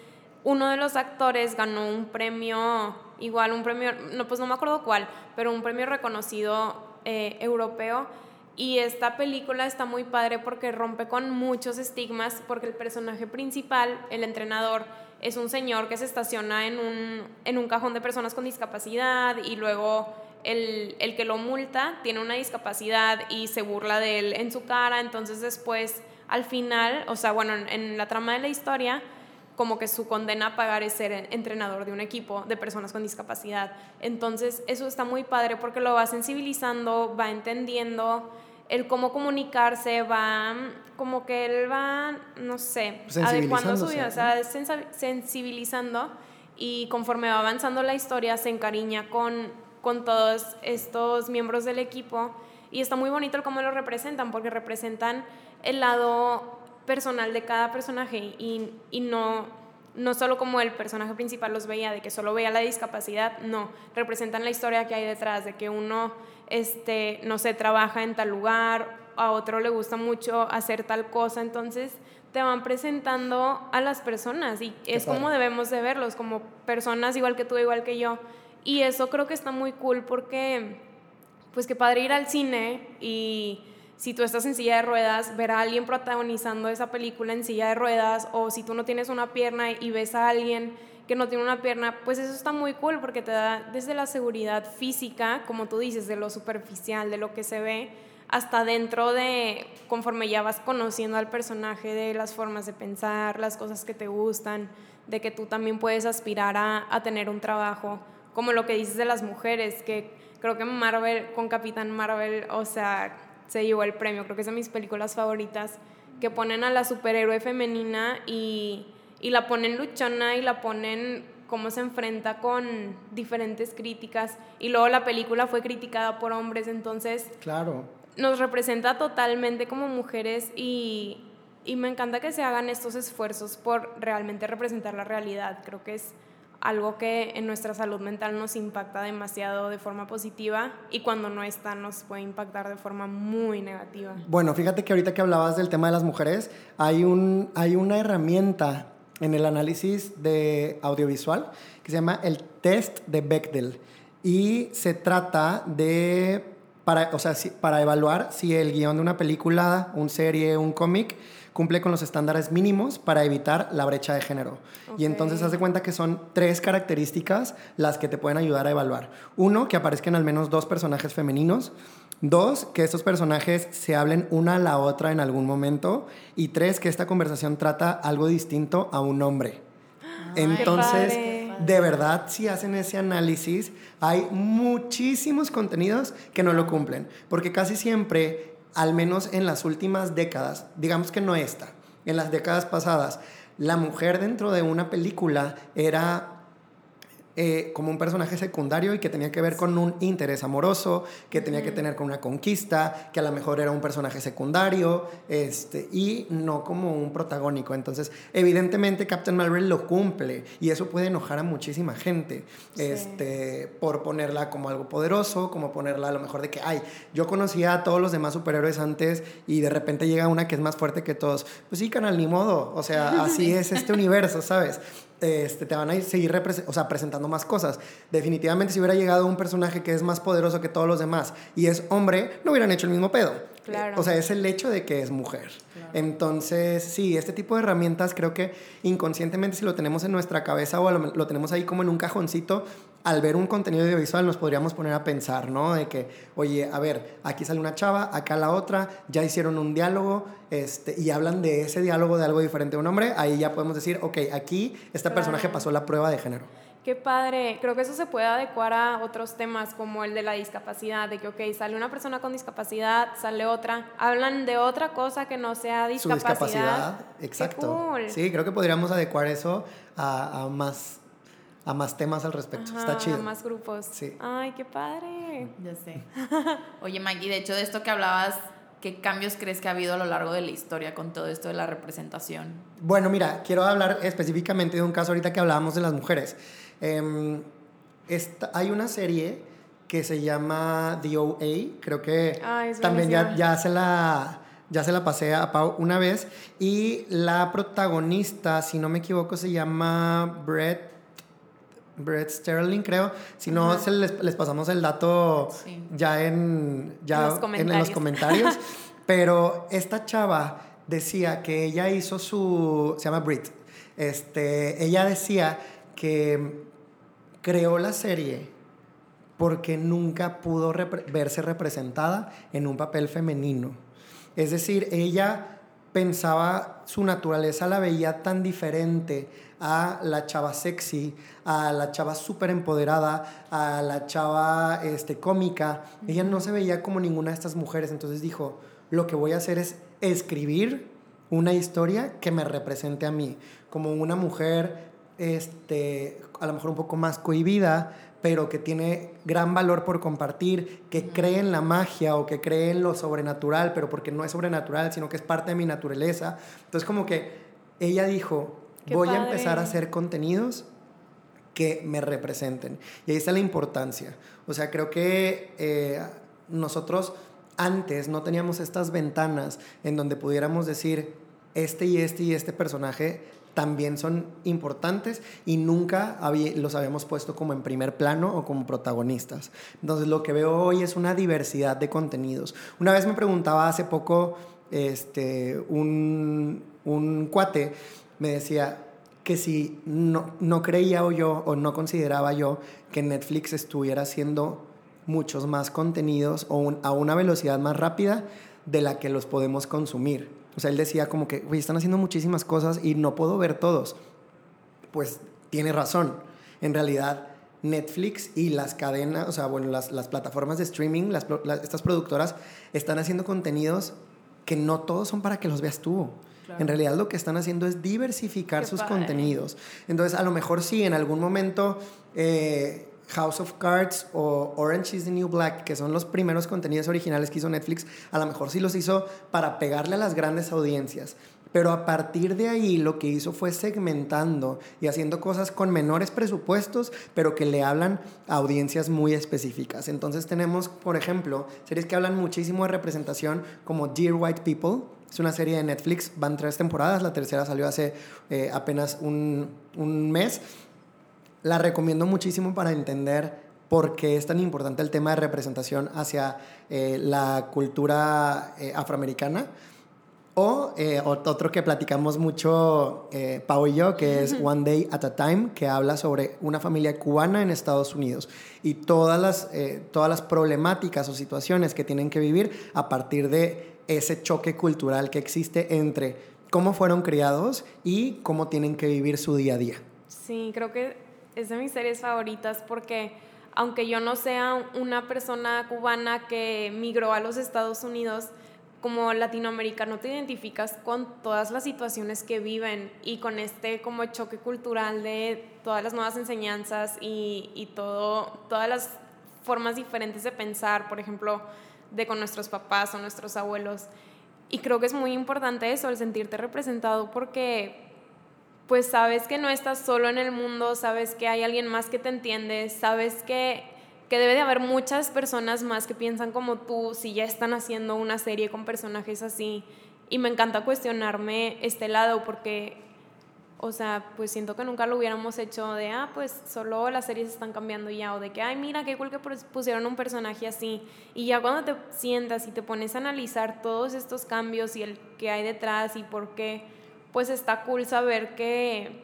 Speaker 2: uno de los actores ganó un premio, igual un premio, no, pues no me acuerdo cuál, pero un premio reconocido eh, europeo. Y esta película está muy padre porque rompe con muchos estigmas, porque el personaje principal, el entrenador, es un señor que se estaciona en un, en un cajón de personas con discapacidad y luego el, el, que lo multa tiene una discapacidad y se burla de él en su cara. Entonces después, al final, o sea, bueno, en la trama de la historia, como que su condena a pagar es ser entrenador de un equipo de personas con discapacidad. Entonces, eso está muy padre porque lo va sensibilizando, va entendiendo el cómo comunicarse, va como que él va, no sé, adecuando su vida, o sea, sensibilizando y conforme va avanzando la historia se encariña con, con todos estos miembros del equipo y está muy bonito el cómo lo representan porque representan el lado personal de cada personaje y, y no, no solo como el personaje principal los veía, de que solo veía la discapacidad, no, representan la historia que hay detrás, de que uno, este, no sé, trabaja en tal lugar, a otro le gusta mucho hacer tal cosa, entonces te van presentando a las personas y es como debemos de verlos, como personas igual que tú, igual que yo. Y eso creo que está muy cool porque, pues que padre ir al cine y si tú estás en silla de ruedas, ver a alguien protagonizando esa película en silla de ruedas, o si tú no tienes una pierna y ves a alguien que no tiene una pierna, pues eso está muy cool porque te da desde la seguridad física, como tú dices, de lo superficial, de lo que se ve, hasta dentro de, conforme ya vas conociendo al personaje, de las formas de pensar, las cosas que te gustan, de que tú también puedes aspirar a, a tener un trabajo, como lo que dices de las mujeres, que creo que Marvel, con Capitán Marvel, o sea, se llevó el premio, creo que es de mis películas favoritas, que ponen a la superhéroe femenina y, y la ponen luchona y la ponen cómo se enfrenta con diferentes críticas. Y luego la película fue criticada por hombres, entonces
Speaker 3: claro.
Speaker 2: nos representa totalmente como mujeres y, y me encanta que se hagan estos esfuerzos por realmente representar la realidad, creo que es algo que en nuestra salud mental nos impacta demasiado de forma positiva y cuando no está nos puede impactar de forma muy negativa.
Speaker 3: Bueno, fíjate que ahorita que hablabas del tema de las mujeres, hay, un, hay una herramienta en el análisis de audiovisual que se llama el test de Bechdel y se trata de, para, o sea, para evaluar si el guion de una película, un serie, un cómic, cumple con los estándares mínimos para evitar la brecha de género. Y entonces haz de cuenta que son tres características las que te pueden ayudar a evaluar. Uno, que aparezcan al menos dos personajes femeninos. Dos, que estos personajes se hablen una a la otra en algún momento. Y tres, que esta conversación trata algo distinto a un hombre. Entonces, de verdad, si hacen ese análisis, hay muchísimos contenidos que no lo cumplen. Porque casi siempre al menos en las últimas décadas, digamos que no esta, en las décadas pasadas, la mujer dentro de una película era eh, como un personaje secundario y que tenía que ver con un interés amoroso, que tenía que tener con una conquista, que a lo mejor era un personaje secundario, este, y no como un protagónico. Entonces, evidentemente Captain Marvel lo cumple y eso puede enojar a muchísima gente, este, por ponerla como algo poderoso, como ponerla a lo mejor de que, ay, yo conocía a todos los demás superhéroes antes y de repente llega una que es más fuerte que todos. Pues sí, canal, ni modo. O sea, así es este universo, ¿sabes? Este, te van a ir, seguir o sea, presentando más cosas. Definitivamente, si hubiera llegado un personaje que es más poderoso que todos los demás y es hombre, no hubieran hecho el mismo pedo. O sea, es el hecho de que es mujer. Entonces, sí, este tipo de herramientas creo que inconscientemente si lo tenemos en nuestra cabeza o lo, lo, tenemos ahí como en un cajoncito, al ver un contenido audiovisual nos podríamos poner a pensar, ¿no? De que, oye, a ver, aquí sale una chava, acá la otra, ya hicieron un diálogo este, y hablan de ese diálogo de algo diferente a un hombre, ahí ya podemos decir, ok, aquí este personaje pasó la prueba de género.
Speaker 2: Qué padre. Creo que eso se puede adecuar a otros temas como el de la discapacidad, de que, ok, sale una persona con discapacidad, sale otra, hablan de otra cosa que no sea discapacidad. Su discapacidad,
Speaker 3: exacto. Sí, creo que podríamos adecuar eso a, más a más temas al respecto. Está chido. A
Speaker 2: más grupos. Sí. Ay, qué padre.
Speaker 1: Ya sé. Oye, Maggie, de hecho, de esto que hablabas, ¿qué cambios crees que ha habido a lo largo de la historia con todo esto de la representación?
Speaker 3: Bueno, mira, quiero hablar específicamente de un caso ahorita que hablábamos de las mujeres. Em, hay una serie que se llama The OA, creo que también ya, ya, se la, ya se la pasé a Pau una vez, y la protagonista, si no me equivoco, se llama Brett, Brett Sterling, creo. Si no, les, pasamos el dato ya, en, ya en los comentarios. Pero esta chava decía que ella hizo su... Se llama Brit. Este, ella decía que creó la serie porque nunca pudo verse representada en un papel femenino. Es decir, ella pensaba, su naturaleza la veía tan diferente a la chava sexy, a la chava súper empoderada, a la chava este, cómica. Ella no se veía como ninguna de estas mujeres, entonces dijo, lo que voy a hacer es escribir una historia que me represente a mí, como una mujer este, a lo mejor un poco más cohibida, pero que tiene gran valor por compartir, que cree en la magia o que cree en lo sobrenatural, pero porque no es sobrenatural, sino que es parte de mi naturaleza. Entonces como que ella dijo, voy a empezar a hacer contenidos que me representen. Y ahí está la importancia. O sea, creo que eh, nosotros antes no teníamos estas ventanas en donde pudiéramos decir, este y este y este personaje también son importantes y nunca los habíamos puesto como en primer plano o como protagonistas. Entonces lo que veo hoy es una diversidad de contenidos. Una vez me preguntaba hace poco este, un, un cuate, me decía que si no, no creía o yo o no consideraba yo que Netflix estuviera haciendo muchos más contenidos o a una velocidad más rápida de la que los podemos consumir. O sea, él decía como que, güey, están haciendo muchísimas cosas y no puedo ver todos. Pues tiene razón. En realidad, Netflix y las cadenas, o sea, bueno, las, las plataformas de streaming, las, estas productoras, están haciendo contenidos que no todos son para que los veas tú. En realidad lo que están haciendo es diversificar sus contenidos. Entonces, a lo mejor sí, en algún momento eh, House of Cards o Orange is the New Black, que son los primeros contenidos originales que hizo Netflix, a lo mejor sí los hizo para pegarle a las grandes audiencias. Pero a partir de ahí lo que hizo fue segmentando y haciendo cosas con menores presupuestos, pero que le hablan a audiencias muy específicas. Entonces tenemos, por ejemplo, series que hablan muchísimo de representación, como Dear White People. Es una serie de Netflix, van tres temporadas, la tercera salió hace eh, apenas un, un mes la recomiendo muchísimo para entender por qué es tan importante el tema de representación hacia eh, la cultura eh, afroamericana. O eh, otro que platicamos mucho, Pau y yo, que es One Day at a Time, que habla sobre una familia cubana en Estados Unidos y todas las, todas las problemáticas o situaciones que tienen que vivir a partir de ese choque cultural que existe entre cómo fueron criados y cómo tienen que vivir su día a día.
Speaker 2: Sí, creo que es de mis series favoritas porque aunque yo no sea una persona cubana que migró a los Estados Unidos, como latinoamericano te identificas con todas las situaciones que viven y con este como choque cultural de todas las nuevas enseñanzas y, y todo, todas las formas diferentes de pensar, por ejemplo, de con nuestros papás o nuestros abuelos. Y creo que es muy importante eso, el sentirte representado porque pues sabes que no estás solo en el mundo, sabes que hay alguien más que te entiende, sabes que, que debe de haber muchas personas más que piensan como tú si ya están haciendo una serie con personajes así. Y me encanta cuestionarme este lado porque o sea, pues siento que nunca lo hubiéramos hecho de, ah, pues solo las series están cambiando ya, o de que, ay, mira, qué cool que pusieron un personaje así. Y ya cuando te sientas y te pones a analizar todos estos cambios y el que hay detrás y por qué, pues está cool saber que,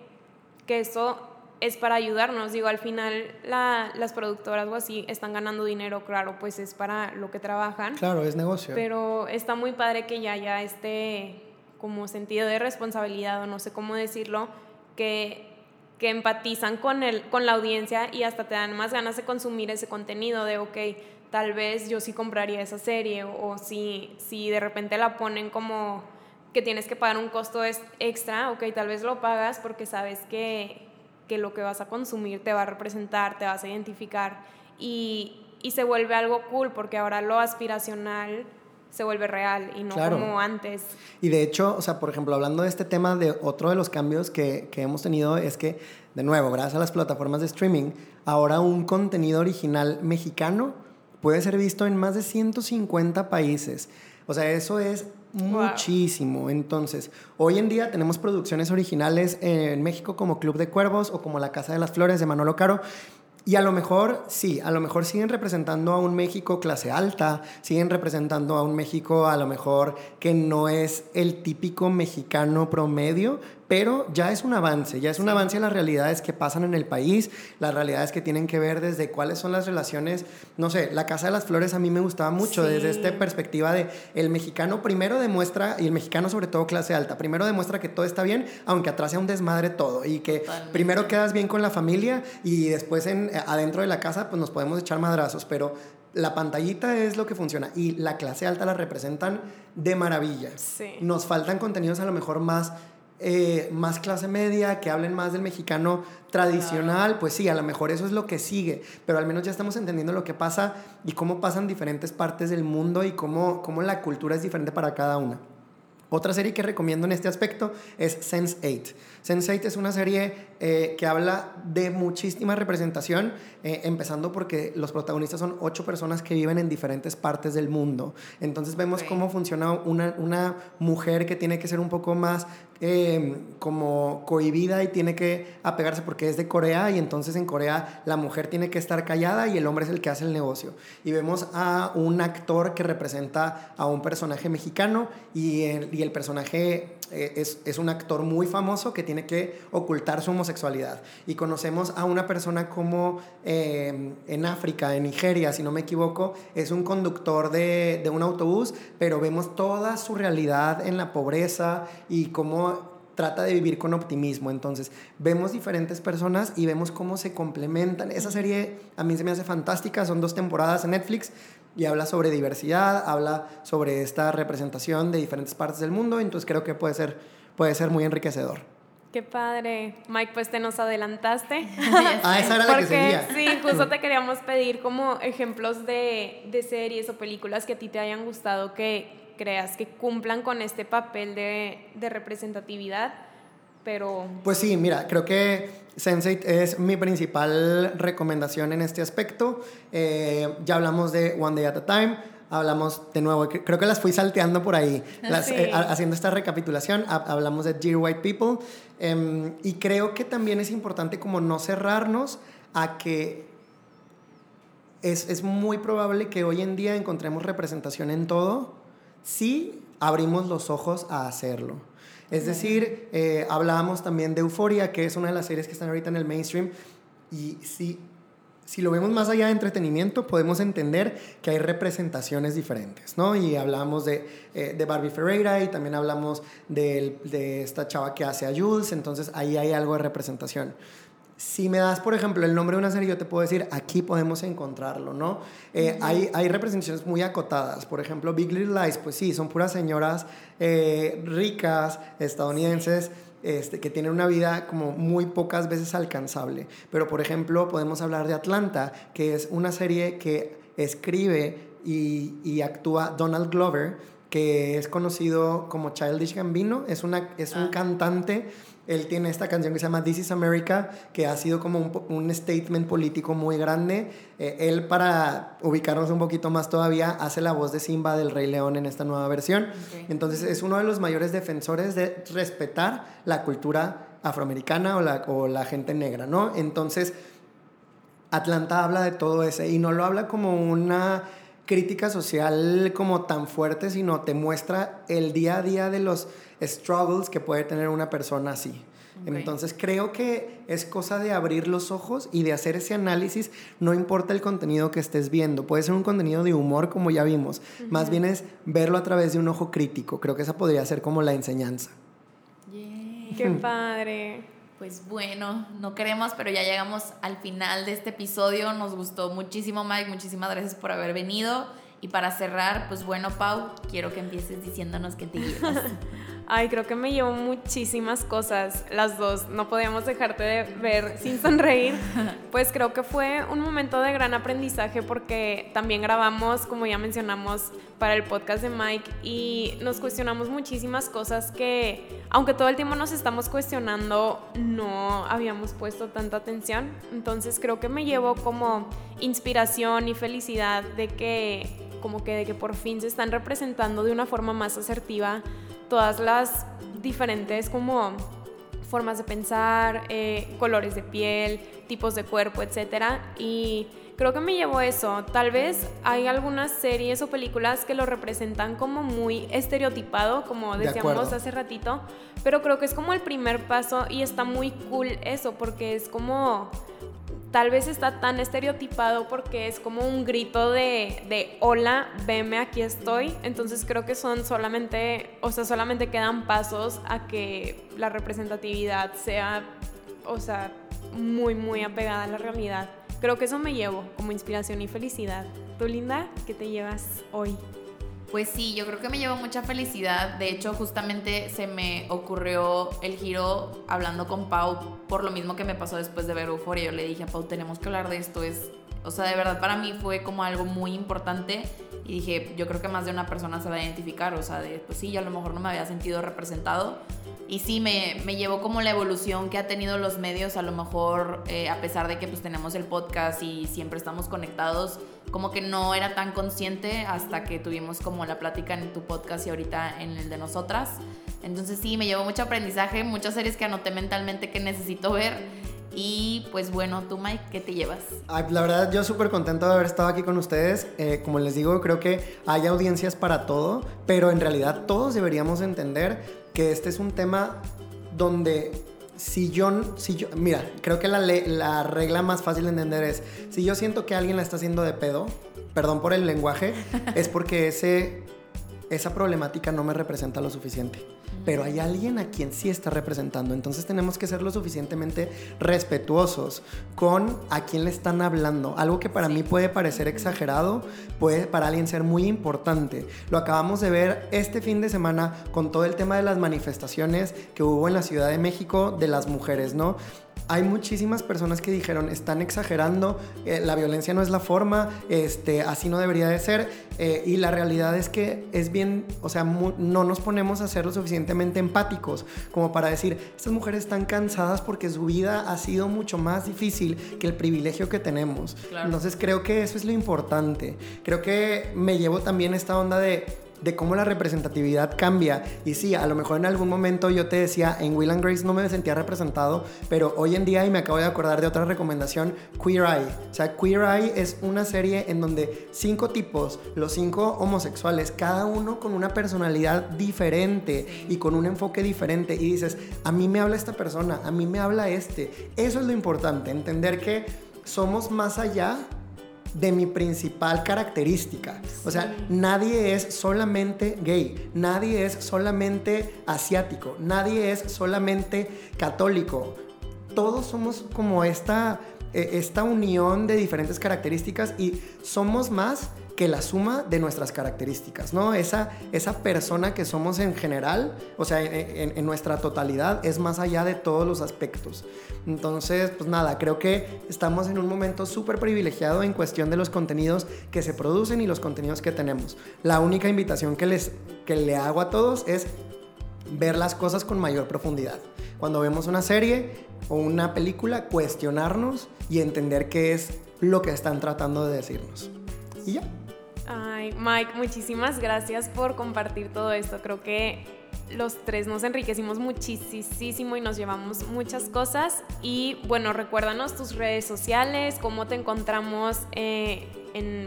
Speaker 2: que eso es para ayudarnos. Digo, al final las productoras o así están ganando dinero, claro, pues es para lo que trabajan.
Speaker 3: Claro, es negocio.
Speaker 2: Pero está muy padre que ya haya este como sentido de responsabilidad o no sé cómo decirlo, que, que empatizan con, el, con la audiencia y hasta te dan más ganas de consumir ese contenido, de, ok, tal vez yo sí compraría esa serie o, si, si de repente la ponen como que tienes que pagar un costo extra, ok, tal vez lo pagas porque sabes que, que lo que vas a consumir te va a representar, te vas a identificar y, y se vuelve algo cool porque ahora lo aspiracional se vuelve real y no como antes.
Speaker 3: Y de hecho, o sea, por ejemplo, hablando de este tema, de otro de los cambios que, que hemos tenido es que, de nuevo, gracias a las plataformas de streaming, ahora un contenido original mexicano puede ser visto en más de 150 países. O sea, eso es muchísimo. Entonces, hoy en día tenemos producciones originales en México como Club de Cuervos o como La Casa de las Flores de Manolo Caro, y a lo mejor, sí, a lo mejor siguen representando a un México clase alta, siguen representando a un México a lo mejor que no es el típico mexicano promedio, pero ya es un avance, ya es un avance a las realidades que pasan en el país, las realidades que tienen que ver desde cuáles son las relaciones, no sé, la Casa de las Flores a mí me gustaba mucho desde esta perspectiva de el mexicano primero demuestra, y el mexicano sobre todo clase alta, primero demuestra que todo está bien, aunque atrás sea un desmadre todo, y que primero quedas bien con la familia y después en, adentro de la casa pues nos podemos echar madrazos, pero la pantallita es lo que funciona y la clase alta la representan de maravilla. Nos faltan contenidos a lo mejor más eh, más clase media, que hablen más del mexicano tradicional, pues sí, a lo mejor eso es lo que sigue, pero al menos ya estamos entendiendo lo que pasa y cómo pasan diferentes partes del mundo y cómo, cómo la cultura es diferente para cada una. Otra serie que recomiendo en este aspecto es Sense8. Sense8 es una serie eh, que habla de muchísima representación, eh, empezando porque los protagonistas son ocho personas que viven en diferentes partes del mundo. Entonces vemos cómo funciona una, una, mujer que tiene que ser un poco más eh, como cohibida y tiene que apegarse porque es de Corea y entonces en Corea la mujer tiene que estar callada y el hombre es el que hace el negocio. Y vemos a un actor que representa a un personaje mexicano y el, y el personaje es, es un actor muy famoso que tiene que ocultar su homosexualidad. Y conocemos a una persona como eh, en África, en Nigeria, si no me equivoco, es un conductor de, de un autobús, pero vemos toda su realidad en la pobreza y cómo trata de vivir con optimismo. Entonces, vemos diferentes personas y vemos cómo se complementan. Esa serie a mí se me hace fantástica, son dos temporadas en Netflix y habla sobre diversidad, habla sobre esta representación de diferentes partes del mundo, entonces creo que puede ser, puede ser muy enriquecedor.
Speaker 2: Qué padre. Mike, pues te nos adelantaste.
Speaker 3: ah, esa era la que seguía.
Speaker 2: Sí, justo te queríamos pedir como ejemplos de, de, series o películas que a ti te hayan gustado que creas que cumplan con este papel de, de representatividad, pero...
Speaker 3: Pues sí, mira, creo que Sense8 es mi principal recomendación en este aspecto. Eh, ya hablamos de One Day at a Time hablamos de nuevo, creo que las fui salteando por ahí, eh, haciendo esta recapitulación, hablamos de Dear White People, em, y creo que también es importante como no cerrarnos a que es, es, muy probable que hoy en día encontremos representación en todo si abrimos los ojos a hacerlo. Es decir, eh, hablábamos también de Euforia, que es una de las series que están ahorita en el mainstream, y si si lo vemos más allá de entretenimiento, podemos entender que hay representaciones diferentes, ¿no? Y hablamos de, eh, de Barbie Ferreira y también hablamos de, de, esta chava que hace a Jules, entonces ahí hay algo de representación. Si me das, por ejemplo, el nombre de una serie, yo te puedo decir, aquí podemos encontrarlo, ¿no? Eh, hay, hay, representaciones muy acotadas. Por ejemplo, Big Little Lies, pues sí, son puras señoras eh, ricas, estadounidenses, este, que tienen una vida como muy pocas veces alcanzable. Pero, por ejemplo, podemos hablar de Atlanta, que es una serie que escribe y, y actúa Donald Glover, que es conocido como Childish Gambino, es, una, es un ah. cantante él tiene esta canción que se llama This is America, que ha sido como un, un statement político muy grande. Eh, él, para ubicarnos un poquito más todavía, hace la voz de Simba del Rey León en esta nueva versión. Entonces es uno de los mayores defensores de respetar la cultura afroamericana o la, o la gente negra, ¿no? Entonces, Atlanta habla de todo eso y no lo habla como una crítica social como tan fuerte, sino te muestra el día a día de los struggles que puede tener una persona así. Entonces creo que es cosa de abrir los ojos y de hacer ese análisis, no importa el contenido que estés viendo, puede ser un contenido de humor como ya vimos, más bien es verlo a través de un ojo crítico, creo que esa podría ser como la enseñanza.
Speaker 2: ¡Qué padre!
Speaker 1: Pues bueno, no queremos, pero ya llegamos al final de este episodio. Nos gustó muchísimo, Mike. Muchísimas gracias por haber venido. Y para cerrar, pues bueno, Pau, quiero que empieces diciéndonos qué te llevas.
Speaker 2: Ay, creo que me llevó muchísimas cosas, las dos. No podíamos dejarte de ver sin sonreír. Pues creo que fue un momento de gran aprendizaje porque también grabamos, como ya mencionamos, para el podcast de Mike y nos cuestionamos muchísimas cosas que, aunque todo el tiempo nos estamos cuestionando, no habíamos puesto tanta atención. Entonces creo que me llevó como inspiración y felicidad de que como que de que por fin se están representando de una forma más asertiva todas las diferentes como formas de pensar, eh, colores de piel, tipos de cuerpo, etc. Y creo que me llevó eso. Tal vez hay algunas series o películas que lo representan como muy estereotipado, como decíamos hace ratito, pero creo que es como el primer paso y está muy cool eso, porque es como tal vez está tan estereotipado porque es como un grito de, de, hola, veme, aquí estoy. Entonces creo que son solamente, o sea, solamente quedan pasos a que la representatividad sea, o sea, muy, muy apegada a la realidad. Creo que eso me llevo como inspiración y felicidad. ¿Tú, Linda, qué te llevas hoy?
Speaker 1: Pues sí, yo creo que me lleva mucha felicidad. De hecho, justamente se me ocurrió el giro hablando con Pau por lo mismo que me pasó después de ver Euphoria. Yo le dije a Pau, tenemos que hablar de esto. Es, o sea, de verdad para mí fue como algo muy importante. Y dije, yo creo que más de una persona se va a identificar. O sea, de, pues sí, yo a lo mejor no me había sentido representado. Y sí, me, me llevó como la evolución que ha tenido los medios. A lo mejor, eh, a pesar de que pues tenemos el podcast y siempre estamos conectados como que no era tan consciente hasta que tuvimos como la plática en tu podcast y ahorita en el de nosotras. Entonces sí, me llevó mucho aprendizaje, muchas series que anoté mentalmente que necesito ver. Y pues bueno, tú Mike, ¿qué te llevas?
Speaker 3: la verdad yo súper contento de haber estado aquí con ustedes. Eh, como les digo, creo que hay audiencias para todo, pero en realidad todos deberíamos entender que este es un tema donde si yo, si yo, mira, creo que la, la regla más fácil de entender es, si yo siento que alguien la está haciendo de pedo, perdón por el lenguaje, es porque ese, esa problemática no me representa lo suficiente pero hay alguien a quien sí está representando. Entonces tenemos que ser lo suficientemente respetuosos con a quien le están hablando. Algo que para mí puede parecer exagerado, puede para alguien ser muy importante. Lo acabamos de ver este fin de semana con todo el tema de las manifestaciones que hubo en la Ciudad de México de las mujeres, ¿no? Hay muchísimas personas que dijeron, están exagerando, eh, la violencia no es la forma, este, así no debería de ser, eh, y la realidad es que es bien, o sea, no nos ponemos a ser lo suficientemente empáticos como para decir, estas mujeres están cansadas porque su vida ha sido mucho más difícil que el privilegio que tenemos. Entonces creo que eso es lo importante. Creo que me llevo también esta onda de de cómo la representatividad cambia. Y sí, a lo mejor en algún momento yo te decía, en Will and Grace no me sentía representado, pero hoy en día, y me acabo de acordar de otra recomendación, Queer Eye. O sea, Queer Eye es una serie en donde cinco tipos, los cinco homosexuales, cada uno con una personalidad diferente y con un enfoque diferente. Y dices, a mí me habla esta persona, a mí me habla este. Eso es lo importante, entender que somos más allá de mi principal característica. O sea, nadie es solamente gay, nadie es solamente asiático, nadie es solamente católico. todos somos como esta, eh, esta unión de diferentes características y somos más que la suma de nuestras características, ¿no? Esa, esa persona que somos en general, o sea, en, nuestra totalidad, es más allá de todos los aspectos. Entonces, pues nada, creo que estamos en un momento súper privilegiado en cuestión de los contenidos que se producen y los contenidos que tenemos. La única invitación que, les, que le hago a todos es ver las cosas con mayor profundidad. Cuando vemos una serie o una película, cuestionarnos y entender qué es lo que están tratando de decirnos. Y ya.
Speaker 2: Ay, Mike, muchísimas gracias por compartir todo esto. Creo que los tres nos enriquecimos muchísimo y nos llevamos muchas cosas. Y bueno, recuérdanos tus redes sociales, cómo te encontramos eh,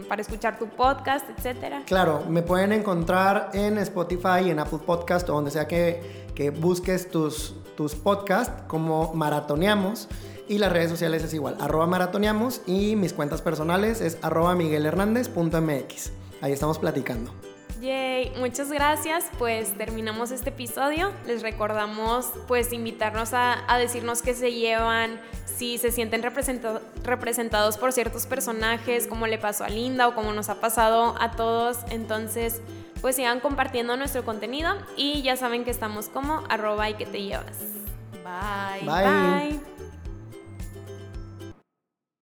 Speaker 2: para escuchar tu podcast, etcétera.
Speaker 3: Claro, me pueden encontrar en Spotify, en Apple Podcast o donde sea que, que busques tus, tus podcasts como Maratoneamos. Y las redes sociales es igual, arroba maratoneamos y mis cuentas personales es arroba miguelhernández.mx. Ahí estamos platicando.
Speaker 2: Yay, muchas gracias. Pues terminamos este episodio. Les recordamos pues invitarnos a, decirnos qué se llevan, si se sienten representados por ciertos personajes, como le pasó a Linda o como nos ha pasado a todos. Entonces, pues sigan compartiendo nuestro contenido y ya saben que estamos como arroba y que te llevas.
Speaker 1: Bye.
Speaker 3: Bye.